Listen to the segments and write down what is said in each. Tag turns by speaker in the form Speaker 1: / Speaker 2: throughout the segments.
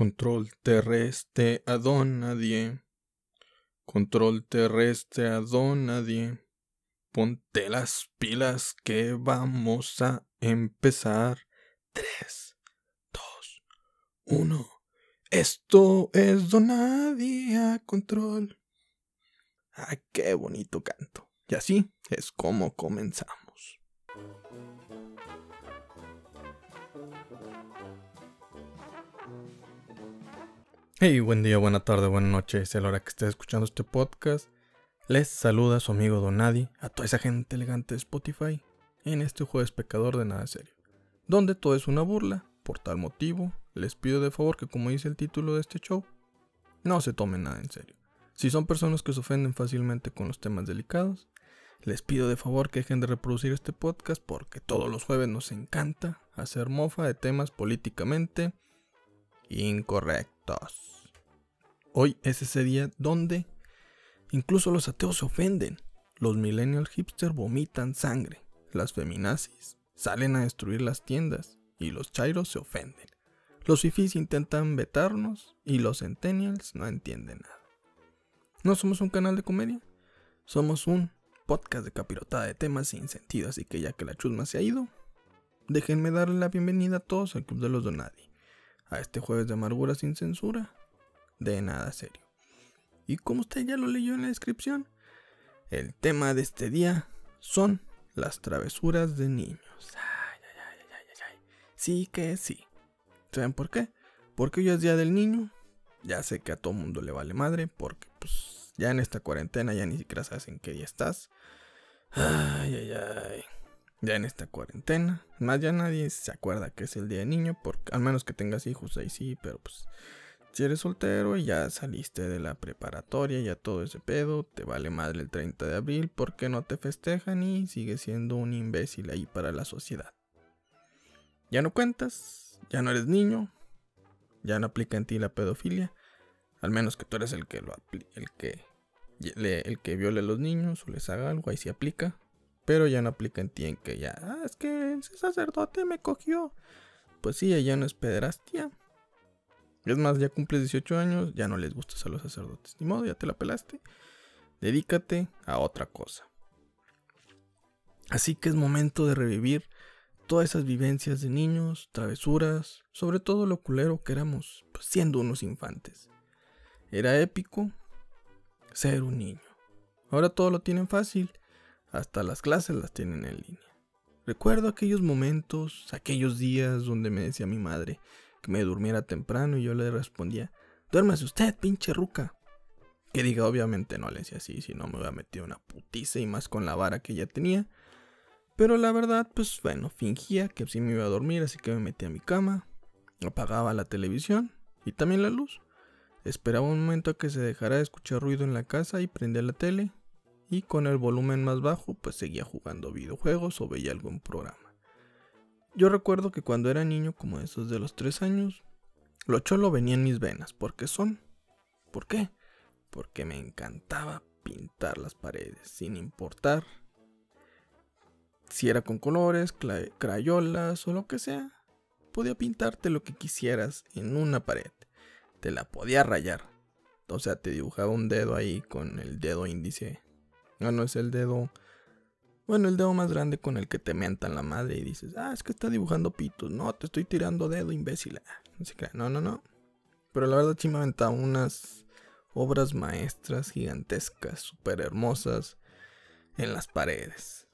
Speaker 1: Control terrestre a don nadie. Control terrestre a don nadie. Ponte las pilas que vamos a empezar. 3, 2, 1. Esto es Donadia Control. Ah, qué bonito canto. Y así es como comenzamos. Hey, buen día, buena tarde, buena noche, es la hora que estés escuchando este podcast. Les saluda su amigo Donadi, a toda esa gente elegante de Spotify, en este jueves pecador de nada serio, donde todo es una burla. Por tal motivo, les pido de favor que, como dice el título de este show, no se tomen nada en serio. Si son personas que se ofenden fácilmente con los temas delicados, les pido de favor que dejen de reproducir este podcast porque todos los jueves nos encanta hacer mofa de temas políticamente incorrectos. Hoy es ese día donde incluso los ateos se ofenden. Los millennial hipsters vomitan sangre. Las feminazis salen a destruir las tiendas y los chairos se ofenden. Los fifis intentan vetarnos y los centennials no entienden nada. No somos un canal de comedia, somos un podcast de capirotada de temas sin sentido, así que ya que la chusma se ha ido, déjenme darle la bienvenida a todos al Club de los Donadi, a este jueves de amargura sin censura, de nada serio. Y como usted ya lo leyó en la descripción, el tema de este día son las travesuras de niños. Ay, ay, ay, sí que sí. ¿Saben por qué? Porque hoy es día del niño. Ya sé que a todo mundo le vale madre, porque pues ya en esta cuarentena ya ni siquiera sabes en qué día estás. Ay, ay, ay. Ya en esta cuarentena. Más ya nadie se acuerda que es el día del niño, porque al menos que tengas hijos ahí sí, pero pues si eres soltero y ya saliste de la preparatoria, ya todo ese pedo, te vale madre el 30 de abril porque no te festejan y sigues siendo un imbécil ahí para la sociedad. Ya no cuentas, ya no eres niño, ya no aplica en ti la pedofilia, al menos que tú eres el que lo el que el que viole a los niños o les haga algo, ahí sí aplica, pero ya no aplica en ti en que ya, ah, es que ese sacerdote me cogió. Pues sí, ya no es pederastia es más, ya cumples 18 años, ya no les gustas a los sacerdotes. Ni modo, ya te la pelaste. Dedícate a otra cosa. Así que es momento de revivir todas esas vivencias de niños, travesuras, sobre todo lo culero que éramos pues, siendo unos infantes. Era épico ser un niño. Ahora todo lo tienen fácil, hasta las clases las tienen en línea. Recuerdo aquellos momentos, aquellos días donde me decía mi madre, que me durmiera temprano y yo le respondía, duérmase usted, pinche ruca. Que diga, obviamente no le decía así, si no me hubiera metido una putiza y más con la vara que ya tenía. Pero la verdad, pues bueno, fingía que sí me iba a dormir, así que me metí a mi cama, apagaba la televisión y también la luz. Esperaba un momento a que se dejara de escuchar ruido en la casa y prendía la tele. Y con el volumen más bajo, pues seguía jugando videojuegos o veía algún programa. Yo recuerdo que cuando era niño, como esos de los tres años, lo cholo venía en mis venas. ¿Por qué son? ¿Por qué? Porque me encantaba pintar las paredes, sin importar si era con colores, crayolas o lo que sea. Podía pintarte lo que quisieras en una pared. Te la podía rayar. O sea, te dibujaba un dedo ahí con el dedo índice. No, no es el dedo bueno, el dedo más grande con el que te mentan la madre y dices, ah, es que está dibujando pitos. No, te estoy tirando dedo, imbécil. No No, no, Pero la verdad sí me aventaba unas obras maestras gigantescas, súper hermosas, en las paredes.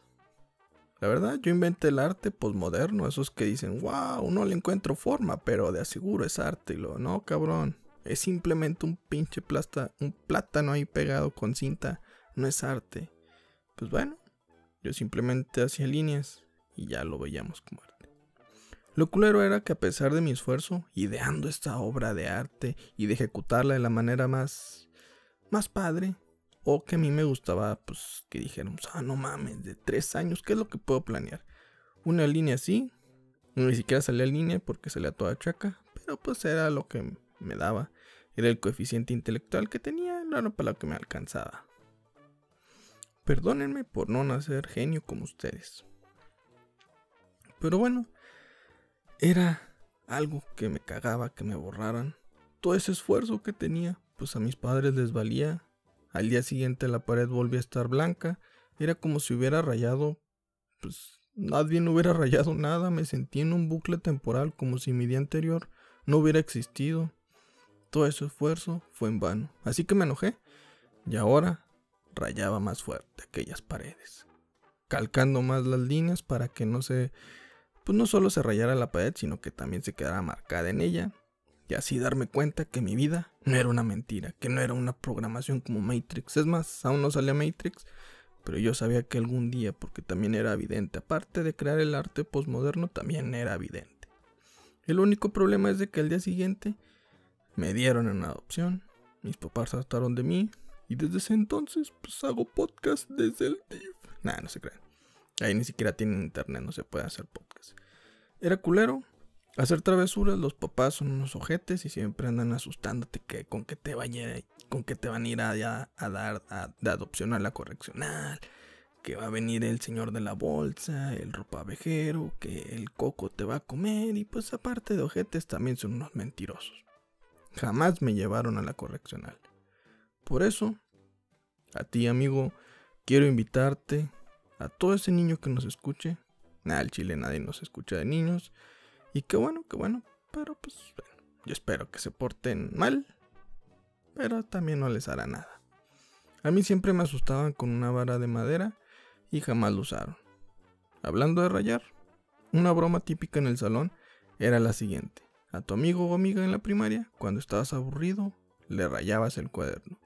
Speaker 1: La verdad, yo inventé el arte posmoderno, esos que dicen, wow, no le encuentro forma, pero de aseguro es arte. Lo, no, cabrón, es simplemente un pinche plasta, un plátano ahí pegado con cinta, no es arte. Pues bueno, yo simplemente hacía líneas y ya lo veíamos como arte. Lo culero era que a pesar de mi esfuerzo, ideando esta obra de arte y de ejecutarla de la manera más, más padre, o que a mí me gustaba, pues que dijéramos, ah, no mames, de tres años, ¿qué es lo que puedo planear? Una línea así, ni siquiera salía línea porque salía toda chaca, pero pues era lo que me daba. Era el coeficiente intelectual que tenía, no era para lo que me alcanzaba. Perdónenme por no nacer genio como ustedes. Pero bueno, era algo que me cagaba que me borraran todo ese esfuerzo que tenía, pues a mis padres les valía. Al día siguiente la pared volvía a estar blanca. Era como si hubiera rayado, pues nadie no hubiera rayado nada. Me sentí en un bucle temporal como si mi día anterior no hubiera existido. Todo ese esfuerzo fue en vano. Así que me enojé. Y ahora rayaba más fuerte aquellas paredes. Calcando más las líneas para que no se... Pues no solo se rayara la pared, sino que también se quedara marcada en ella. Y así darme cuenta que mi vida no era una mentira, que no era una programación como Matrix. Es más, aún no salía Matrix, pero yo sabía que algún día, porque también era evidente, aparte de crear el arte postmoderno, también era evidente. El único problema es de que al día siguiente me dieron en adopción, mis papás trataron de mí, y desde ese entonces pues hago podcast desde el DIF. Nah, no se crean. Ahí ni siquiera tienen internet, no se puede hacer podcast. Era culero, hacer travesuras, los papás son unos ojetes y siempre andan asustándote que con que te vaya, con que te van a ir a, a dar de adopción a la correccional, que va a venir el señor de la bolsa, el ropavejero, que el coco te va a comer y pues aparte de ojetes también son unos mentirosos. Jamás me llevaron a la correccional. Por eso, a ti amigo, quiero invitarte, a todo ese niño que nos escuche, nada, al chile nadie nos escucha de niños, y qué bueno, qué bueno, pero pues bueno, yo espero que se porten mal, pero también no les hará nada. A mí siempre me asustaban con una vara de madera y jamás lo usaron. Hablando de rayar, una broma típica en el salón era la siguiente. A tu amigo o amiga en la primaria, cuando estabas aburrido, le rayabas el cuaderno.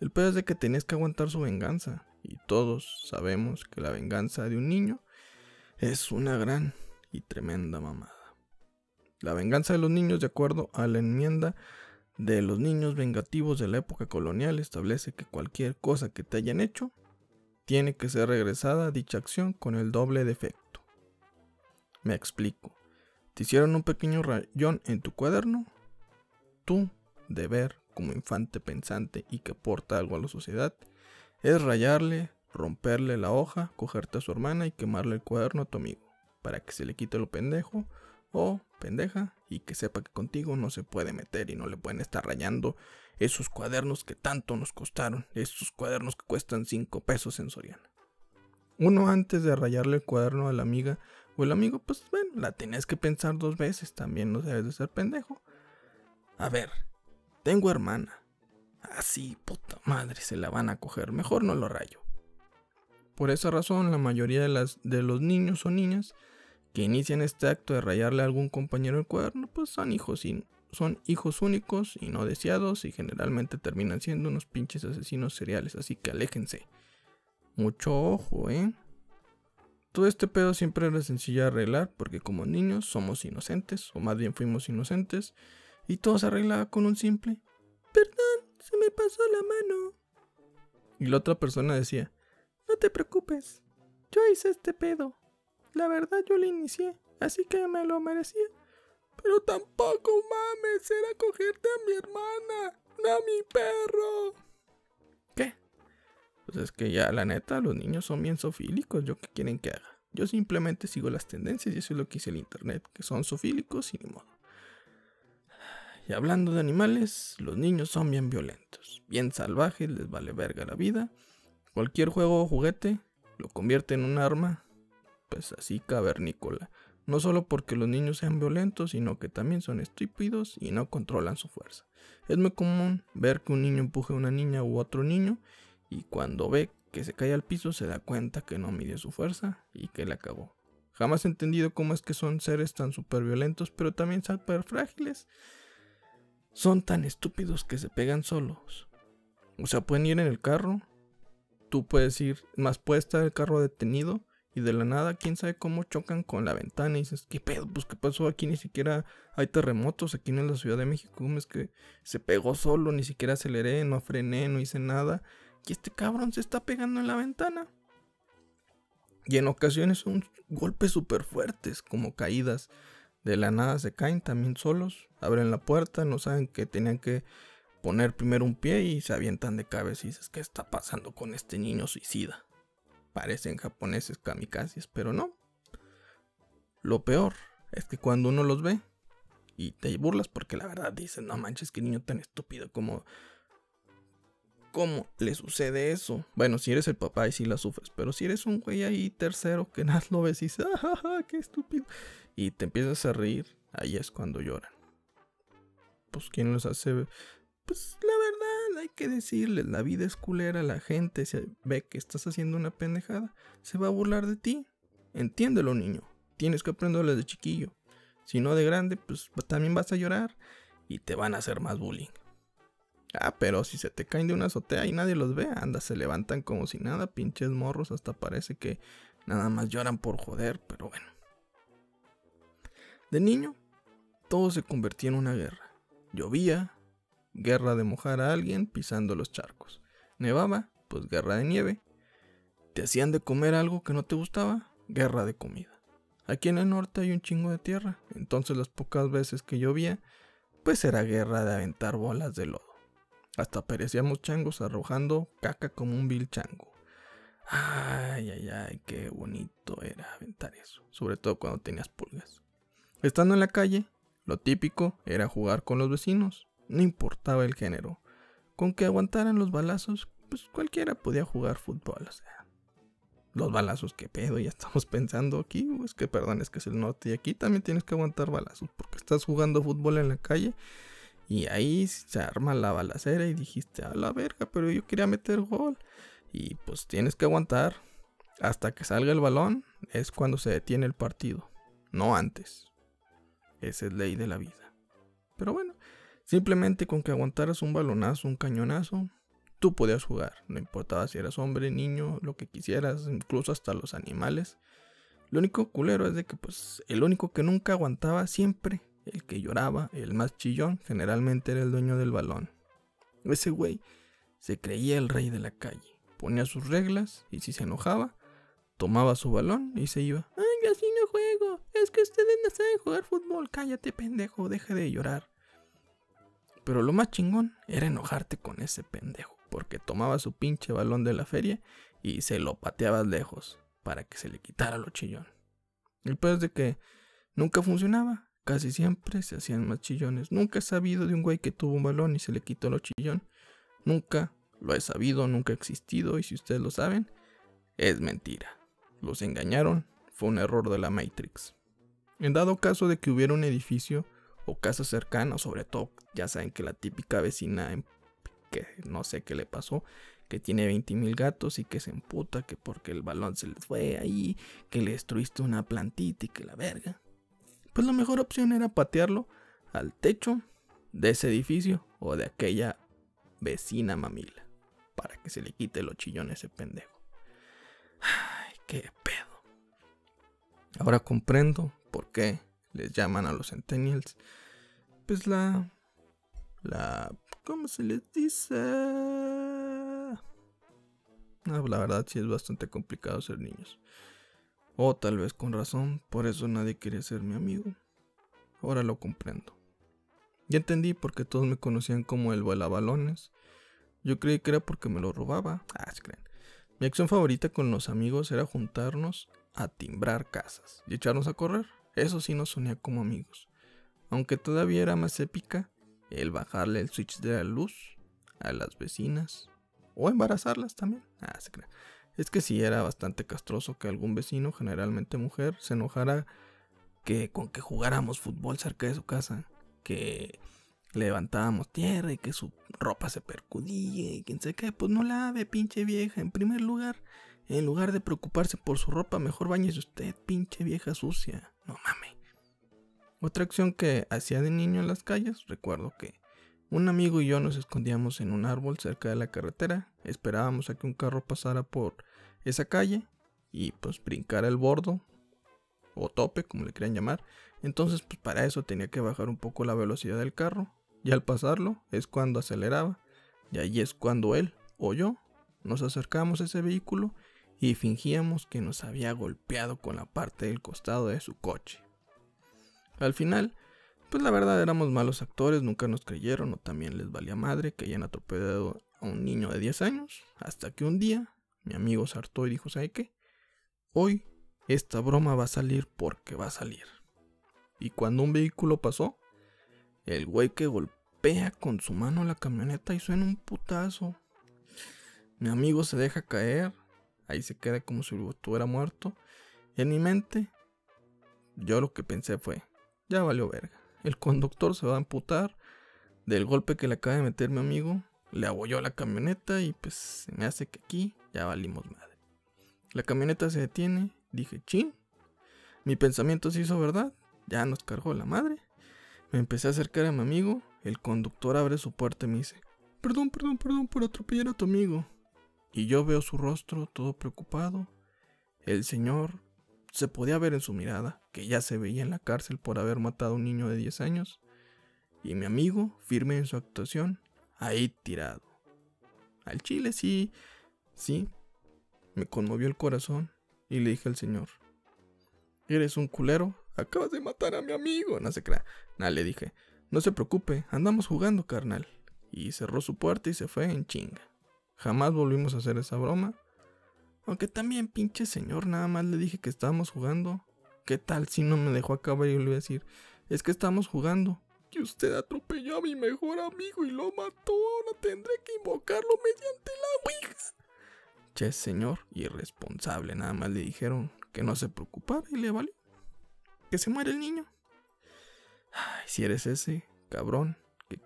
Speaker 1: El pedo es de que tenías que aguantar su venganza, y todos sabemos que la venganza de un niño es una gran y tremenda mamada. La venganza de los niños, de acuerdo a la enmienda de los niños vengativos de la época colonial, establece que cualquier cosa que te hayan hecho tiene que ser regresada a dicha acción con el doble de efecto. Me explico. Te hicieron un pequeño rayón en tu cuaderno. Tu deber como infante pensante y que aporta algo a la sociedad es rayarle, romperle la hoja, cogerte a su hermana y quemarle el cuaderno a tu amigo, para que se le quite lo pendejo o pendeja y que sepa que contigo no se puede meter y no le pueden estar rayando esos cuadernos que tanto nos costaron, esos cuadernos que cuestan 5 pesos en Soriana. Uno antes de rayarle el cuaderno a la amiga o el amigo, pues bueno, la tenías que pensar dos veces, también no debes de ser pendejo. A ver, tengo hermana. Así, puta madre, se la van a coger, mejor no lo rayo. Por esa razón, la mayoría de, las, de los niños o niñas que inician este acto de rayarle a algún compañero el cuaderno, pues son hijos, son hijos únicos y no deseados y generalmente terminan siendo unos pinches asesinos seriales, así que aléjense. Mucho ojo, ¿eh? Todo este pedo siempre era sencillo de arreglar porque como niños somos inocentes, o más bien fuimos inocentes, y todo se arreglaba con un simple Perdón, se me pasó la mano. Y la otra persona decía, no te preocupes, yo hice este pedo. La verdad yo le inicié, así que me lo merecía. Pero tampoco mames, era cogerte a mi hermana, no a mi perro. ¿Qué? Pues es que ya, la neta, los niños son bien sofílicos. ¿Yo qué quieren que haga? Yo simplemente sigo las tendencias y eso es lo que dice el internet, que son sofílicos y ni modo. Y hablando de animales, los niños son bien violentos, bien salvajes, les vale verga la vida. Cualquier juego o juguete lo convierte en un arma pues así cavernícola. No solo porque los niños sean violentos, sino que también son estúpidos y no controlan su fuerza. Es muy común ver que un niño empuje a una niña u otro niño y cuando ve que se cae al piso se da cuenta que no mide su fuerza y que la acabó. Jamás he entendido cómo es que son seres tan super violentos, pero también super frágiles. Son tan estúpidos que se pegan solos. O sea, pueden ir en el carro. Tú puedes ir, más puede estar el carro detenido y de la nada, quién sabe cómo chocan con la ventana y dices, ¿qué pedo? Pues qué pasó aquí, ni siquiera hay terremotos aquí en la Ciudad de México. ¿Cómo es que se pegó solo? Ni siquiera aceleré, no frené, no hice nada. Y este cabrón se está pegando en la ventana. Y en ocasiones son golpes súper fuertes, como caídas. De la nada se caen también solos, abren la puerta, no saben que tenían que poner primero un pie y se avientan de cabeza y dices, ¿qué está pasando con este niño suicida? parecen japoneses kamikazes, pero no. Lo peor es que cuando uno los ve, Y te burlas porque la verdad dices, no manches, qué niño tan estúpido, como... ¿Cómo le sucede eso? Bueno, si eres el papá y sí la sufres, pero si eres un güey ahí tercero que nada lo ves y dices, ¡ah, qué estúpido! Y te empiezas a reír, ahí es cuando lloran. Pues, ¿quién los hace? Pues, la verdad, hay que decirles, la vida es culera, la gente se ve que estás haciendo una pendejada, se va a burlar de ti. Entiéndelo, niño. Tienes que aprenderlo de chiquillo. Si no de grande, pues también vas a llorar y te van a hacer más bullying. Ah, pero si se te caen de una azotea y nadie los ve, anda, se levantan como si nada, pinches morros, hasta parece que nada más lloran por joder, pero bueno. De niño, todo se convertía en una guerra. Llovía, guerra de mojar a alguien pisando los charcos. Nevaba, pues guerra de nieve. Te hacían de comer algo que no te gustaba, guerra de comida. Aquí en el norte hay un chingo de tierra, entonces las pocas veces que llovía, pues era guerra de aventar bolas de lodo. Hasta parecíamos changos arrojando caca como un vil chango. Ay, ay, ay, qué bonito era aventar eso, sobre todo cuando tenías pulgas. Estando en la calle, lo típico era jugar con los vecinos, no importaba el género. Con que aguantaran los balazos, pues cualquiera podía jugar fútbol, o sea. Los balazos, qué pedo, ya estamos pensando aquí, es que perdón, es que es el norte y aquí también tienes que aguantar balazos, porque estás jugando fútbol en la calle y ahí se arma la balacera y dijiste, a la verga, pero yo quería meter gol. Y pues tienes que aguantar hasta que salga el balón, es cuando se detiene el partido, no antes. Esa es ley de la vida. Pero bueno, simplemente con que aguantaras un balonazo, un cañonazo, tú podías jugar. No importaba si eras hombre, niño, lo que quisieras, incluso hasta los animales. Lo único culero es de que pues el único que nunca aguantaba siempre el que lloraba, el más chillón, generalmente era el dueño del balón. Ese güey se creía el rey de la calle. Ponía sus reglas y si se enojaba, tomaba su balón y se iba. Ay, así no juego. Es que ustedes no saben jugar fútbol. Cállate, pendejo. Deja de llorar. Pero lo más chingón era enojarte con ese pendejo. Porque tomaba su pinche balón de la feria y se lo pateabas lejos para que se le quitara lo chillón. El peor es de que nunca funcionaba. Casi siempre se hacían más chillones. Nunca he sabido de un güey que tuvo un balón y se le quitó lo chillón. Nunca lo he sabido, nunca ha existido. Y si ustedes lo saben, es mentira. Los engañaron, fue un error de la Matrix. En dado caso de que hubiera un edificio o casa cercana, sobre todo, ya saben que la típica vecina que no sé qué le pasó, que tiene 20 mil gatos y que se emputa que porque el balón se les fue ahí, que le destruiste una plantita y que la verga pues la mejor opción era patearlo al techo de ese edificio o de aquella vecina mamila para que se le quite los chillones ese pendejo. Ay, qué pedo. Ahora comprendo por qué les llaman a los centennials. Pues la la ¿cómo se les dice? No, la verdad sí es bastante complicado ser niños. O tal vez con razón, por eso nadie quería ser mi amigo. Ahora lo comprendo. Ya entendí por qué todos me conocían como el balones. Yo creí que era porque me lo robaba. Ah, se creen. Mi acción favorita con los amigos era juntarnos a timbrar casas y echarnos a correr. Eso sí nos sonía como amigos. Aunque todavía era más épica el bajarle el switch de la luz a las vecinas o embarazarlas también. Ah, se creen es que sí era bastante castroso que algún vecino, generalmente mujer, se enojara que con que jugáramos fútbol cerca de su casa, que levantábamos tierra y que su ropa se percudía y quién sé qué, pues no lave, pinche vieja. En primer lugar, en lugar de preocuparse por su ropa, mejor bañese usted, pinche vieja sucia. No mames. Otra acción que hacía de niño en las calles, recuerdo que un amigo y yo nos escondíamos en un árbol cerca de la carretera, esperábamos a que un carro pasara por esa calle y pues brincara el bordo o tope, como le quieran llamar. Entonces, pues para eso tenía que bajar un poco la velocidad del carro y al pasarlo es cuando aceleraba y ahí es cuando él o yo nos acercamos a ese vehículo y fingíamos que nos había golpeado con la parte del costado de su coche. Al final, pues la verdad éramos malos actores, nunca nos creyeron o también les valía madre que hayan atropellado a un niño de 10 años, hasta que un día mi amigo se hartó y dijo, ¿sabe qué? Hoy esta broma va a salir porque va a salir. Y cuando un vehículo pasó, El güey que golpea con su mano la camioneta y suena un putazo. Mi amigo se deja caer. Ahí se queda como si estuviera muerto. En mi mente, yo lo que pensé fue, ya valió verga. El conductor se va a amputar del golpe que le acaba de meter mi amigo. Le abolló la camioneta y pues se me hace que aquí ya valimos madre. La camioneta se detiene. Dije, chin. Mi pensamiento se hizo verdad. Ya nos cargó la madre. Me empecé a acercar a mi amigo. El conductor abre su puerta y me dice, perdón, perdón, perdón por atropellar a tu amigo. Y yo veo su rostro todo preocupado. El señor se podía ver en su mirada que ya se veía en la cárcel por haber matado a un niño de 10 años. Y mi amigo, firme en su actuación, ahí tirado. Al chile sí, sí, me conmovió el corazón y le dije al señor, eres un culero, acabas de matar a mi amigo, no se crea. Nada, le dije, no se preocupe, andamos jugando, carnal. Y cerró su puerta y se fue en chinga. Jamás volvimos a hacer esa broma. Aunque también, pinche señor, nada más le dije que estábamos jugando. ¿Qué tal si no me dejó acabar y le iba a decir? Es que estamos jugando. Y usted atropelló a mi mejor amigo y lo mató. Ahora tendré que invocarlo mediante la Ouija. Che, señor, irresponsable. Nada más le dijeron que no se preocupara y le valió. Que se muere el niño. Ay, si eres ese cabrón que,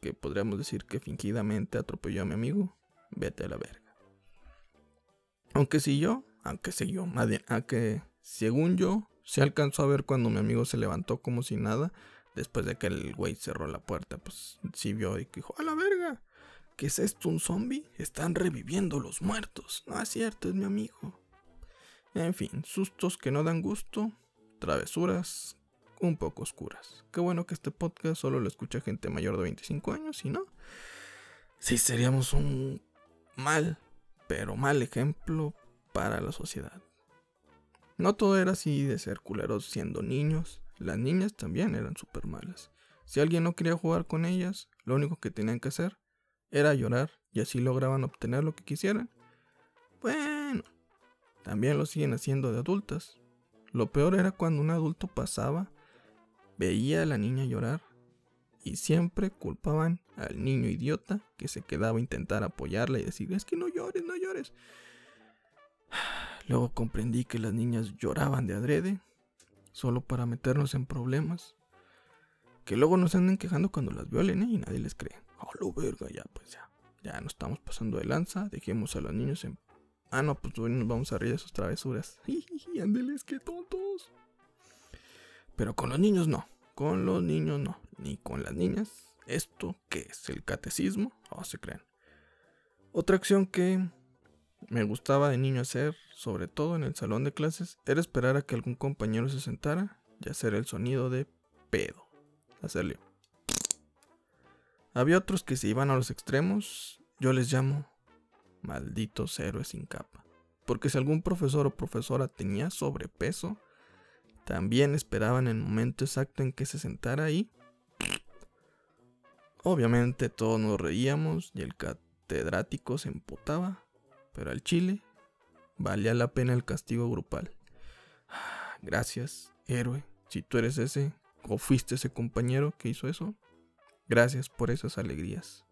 Speaker 1: que podríamos decir que fingidamente atropelló a mi amigo, vete a la verga. Aunque si yo, aunque sé yo, aunque según yo, se alcanzó a ver cuando mi amigo se levantó como si nada, después de que el güey cerró la puerta, pues sí vio y dijo, a la verga, ¿qué es esto, un zombie? Están reviviendo los muertos. No es cierto, es mi amigo. En fin, sustos que no dan gusto, travesuras un poco oscuras. Qué bueno que este podcast solo lo escucha gente mayor de 25 años, y no, sí seríamos un mal pero mal ejemplo para la sociedad. No todo era así de ser culeros siendo niños, las niñas también eran súper malas. Si alguien no quería jugar con ellas, lo único que tenían que hacer era llorar y así lograban obtener lo que quisieran. Bueno, también lo siguen haciendo de adultas. Lo peor era cuando un adulto pasaba, veía a la niña llorar y siempre culpaban al niño idiota que se quedaba a intentar apoyarla y decir, es que no llores, no llores. Luego comprendí que las niñas lloraban de adrede, solo para meternos en problemas. Que luego nos anden quejando cuando las violen, ¿eh? Y nadie les cree. Oh, lo verga, ya, pues ya. Ya no estamos pasando de lanza, dejemos a los niños en... Ah, no, pues nos vamos a reír de sus travesuras. Ándeles, qué tontos. Pero con los niños no. Con los niños no, ni con las niñas. ¿Esto qué es? ¿El catecismo? ¿O se creen? Otra acción que me gustaba de niño hacer, sobre todo en el salón de clases, era esperar a que algún compañero se sentara y hacer el sonido de pedo. Hacerle. Había otros que se iban a los extremos, yo les llamo malditos héroes sin capa. Porque si algún profesor o profesora tenía sobrepeso, también esperaban el momento exacto en que se sentara ahí. Obviamente todos nos reíamos y el catedrático se emputaba, pero al chile valía la pena el castigo grupal. Gracias, héroe, si tú eres ese o fuiste ese compañero que hizo eso. Gracias por esas alegrías.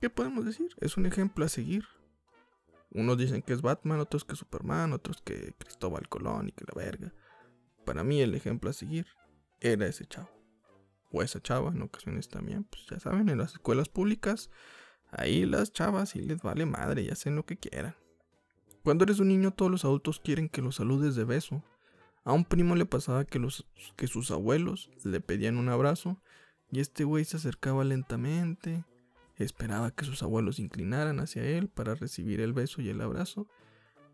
Speaker 1: ¿Qué podemos decir? Es un ejemplo a seguir. Unos dicen que es Batman, otros que Superman, otros que Cristóbal Colón y que la verga. Para mí el ejemplo a seguir era ese chavo. O esa chava en ocasiones también. Pues ya saben, en las escuelas públicas, ahí las chavas sí les vale madre y hacen lo que quieran. Cuando eres un niño todos los adultos quieren que los saludes de beso. A un primo le pasaba que, los, que sus abuelos le pedían un abrazo y este güey se acercaba lentamente Esperaba que sus abuelos se inclinaran hacia él para recibir el beso y el abrazo,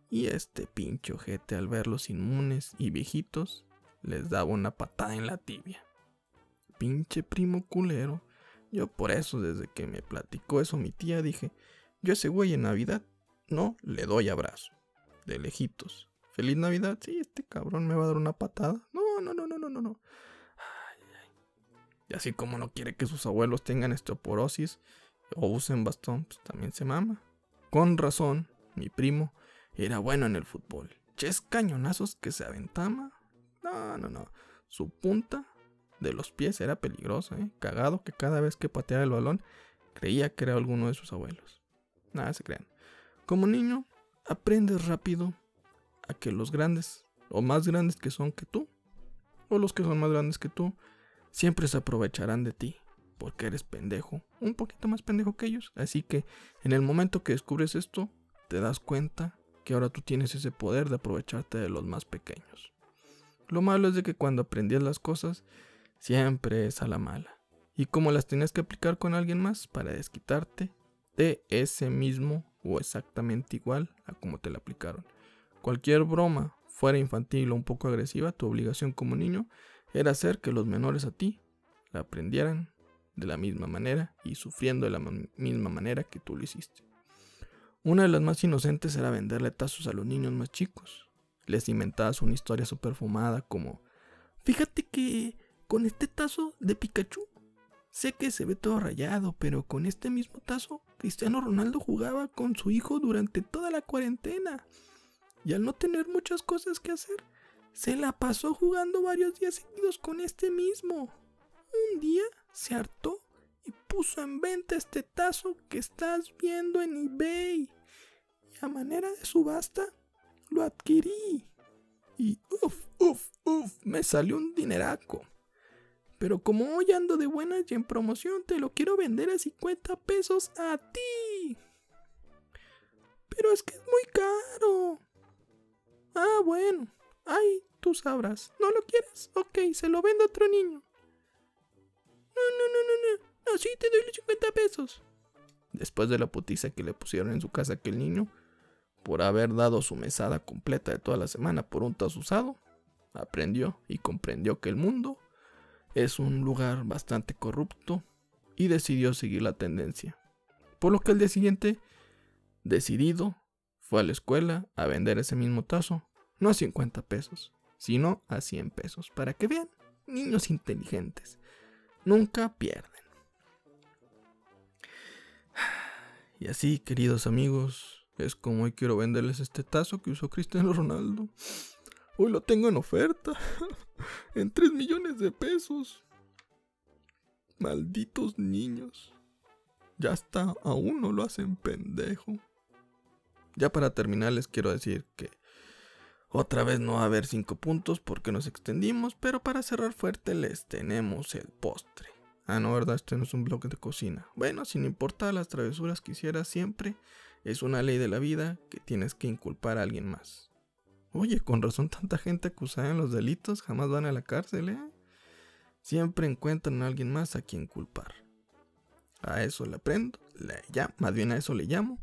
Speaker 1: y este pincho ojete al verlos inmunes y viejitos les daba una patada en la tibia. Pinche primo culero. Yo por eso desde que me platicó eso mi tía dije, yo ese güey en Navidad no le doy abrazo. De lejitos. Feliz Navidad, sí, este cabrón me va a dar una patada. No, no, no, no, no, no, no. Y así como no quiere que sus abuelos tengan osteoporosis, o usen bastón, pues también se mama. Con razón, mi primo era bueno en el fútbol. Ches cañonazos que se aventaba. No, no, no. su punta de los pies era peligrosa, ¿eh? cagado que cada vez que pateaba el balón creía que era alguno de sus abuelos. Nada se crean. Como niño, aprendes rápido a que los grandes o más grandes que son que tú, o los que son más grandes que tú, siempre se aprovecharán de ti, porque eres pendejo, un poquito más pendejo que ellos. Así que en el momento que descubres esto, te das cuenta que ahora tú tienes ese poder de aprovecharte de los más pequeños. Lo malo es de que cuando aprendías las cosas, siempre es a la mala. Y como las tienes que aplicar con alguien más para desquitarte de ese mismo o exactamente igual a como te la aplicaron. Cualquier broma, fuera infantil o un poco agresiva, tu obligación como niño era hacer que los menores a ti la aprendieran de la misma manera y sufriendo de la misma manera que tú lo hiciste. Una de las más inocentes era venderle tazos a los niños más chicos. Les inventabas una historia super fumada como, fíjate que con este tazo de Pikachu, sé que se ve todo rayado, pero con este mismo tazo, Cristiano Ronaldo jugaba con su hijo durante toda la cuarentena y al no tener muchas cosas que hacer, se la pasó jugando varios días seguidos con este mismo. Un día se hartó y puso en venta este tazo que estás viendo en eBay. Y a manera de subasta lo adquirí. Y uff, uff, uff, me salió un dineraco. Pero como hoy ando de buenas y en promoción, te lo quiero vender a 50 pesos a ti. Pero es que es muy caro. Ah, bueno. Ay, tú sabrás. ¿No lo quieres? Ok, se lo vendo a otro niño. No, no, no, no, no. Así te doy los 50 pesos. Después de la putiza que le pusieron en su casa aquel niño, por haber dado su mesada completa de toda la semana por un tazo usado, aprendió y comprendió que el mundo es un lugar bastante corrupto y decidió seguir la tendencia. Por lo que el día siguiente, decidido, fue a la escuela a vender ese mismo tazo, no a 50 pesos, sino a 100 pesos, para que vean, niños inteligentes, nunca pierden. Y así, queridos amigos, es como hoy quiero venderles este tazo que usó Cristiano Ronaldo. Hoy lo tengo en oferta, en 3 millones de pesos. Malditos niños. Ya hasta a uno lo hacen pendejo. Ya para terminar les quiero decir que otra vez no va a haber cinco puntos porque nos extendimos, pero para cerrar fuerte les tenemos el postre. Ah, no, ¿verdad? Este no es un bloque de cocina. Bueno, sin importar las travesuras que hicieras siempre, es una ley de la vida que tienes que inculpar a alguien más. Oye, con razón tanta gente acusada en los delitos jamás van a la cárcel, ¿eh? Siempre encuentran a alguien más a quien culpar. A eso le aprendo, ya, más bien a eso le llamo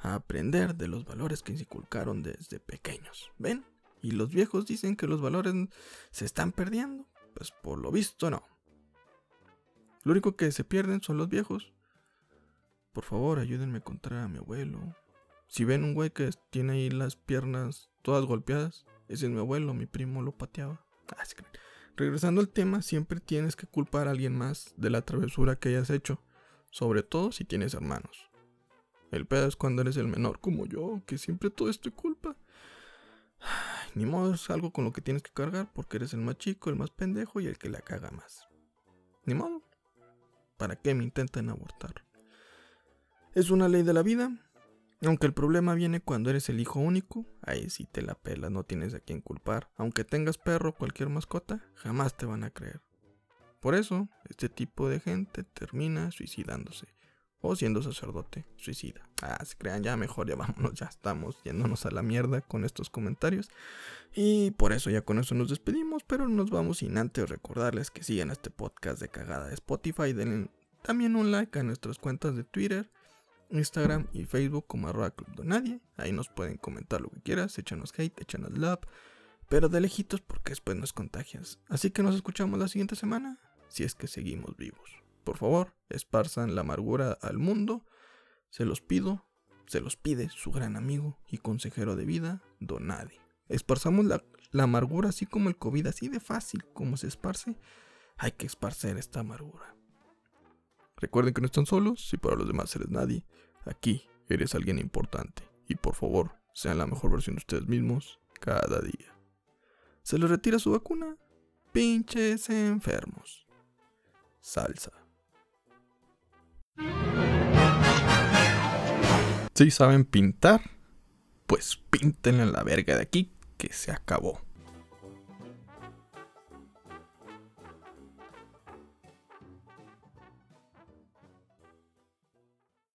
Speaker 1: a aprender de los valores que se inculcaron desde pequeños. ¿Ven? Y los viejos dicen que los valores se están perdiendo. Pues por lo visto no. Lo único que se pierden son los viejos. Por favor, ayúdenme a encontrar a mi abuelo. Si ven un güey que tiene ahí las piernas todas golpeadas, ese es mi abuelo, mi primo lo pateaba. Ah, Regresando al tema, siempre tienes que culpar a alguien más de la travesura que hayas hecho, sobre todo si tienes hermanos. El pedo es cuando eres el menor como yo, que siempre todo es culpa. ni modo, es algo con lo que tienes que cargar porque eres el más chico, el más pendejo y el que la caga más. Ni modo. ¿Para qué me intentan abortar? Es una ley de la vida. Aunque el problema viene cuando eres el hijo único, ahí sí te la pelas, no tienes a quien culpar. Aunque tengas perro o cualquier mascota, jamás te van a creer. Por eso, este tipo de gente termina suicidándose o siendo sacerdote suicida. Ah, se crean ya mejor, ya vámonos, ya estamos yéndonos a la mierda con estos comentarios. Y por eso ya con eso nos despedimos, pero nos vamos sin antes recordarles que sigan este podcast de cagada de Spotify. Denle también un like a nuestras cuentas de Twitter, Instagram y Facebook como arroba club de nadie. Ahí nos pueden comentar lo que quieras, échanos hate, échanos love, pero de lejitos porque después nos contagias. Así que nos escuchamos la siguiente semana, si es que seguimos vivos. Por favor, esparzan la amargura al mundo. Se los pido, se los pide su gran amigo y consejero de vida, Donadi. Esparzamos la, amargura así como el COVID, así de fácil como se esparce. Hay que esparcer esta amargura. Recuerden que no están solos, si para los demás eres nadie, aquí eres alguien importante. Y por favor, sean la mejor versión de ustedes mismos cada día. ¿Se les retira su vacuna? Pinches enfermos. Salsa. Si ¿Sí saben pintar, pues píntenle la verga de aquí que se acabó.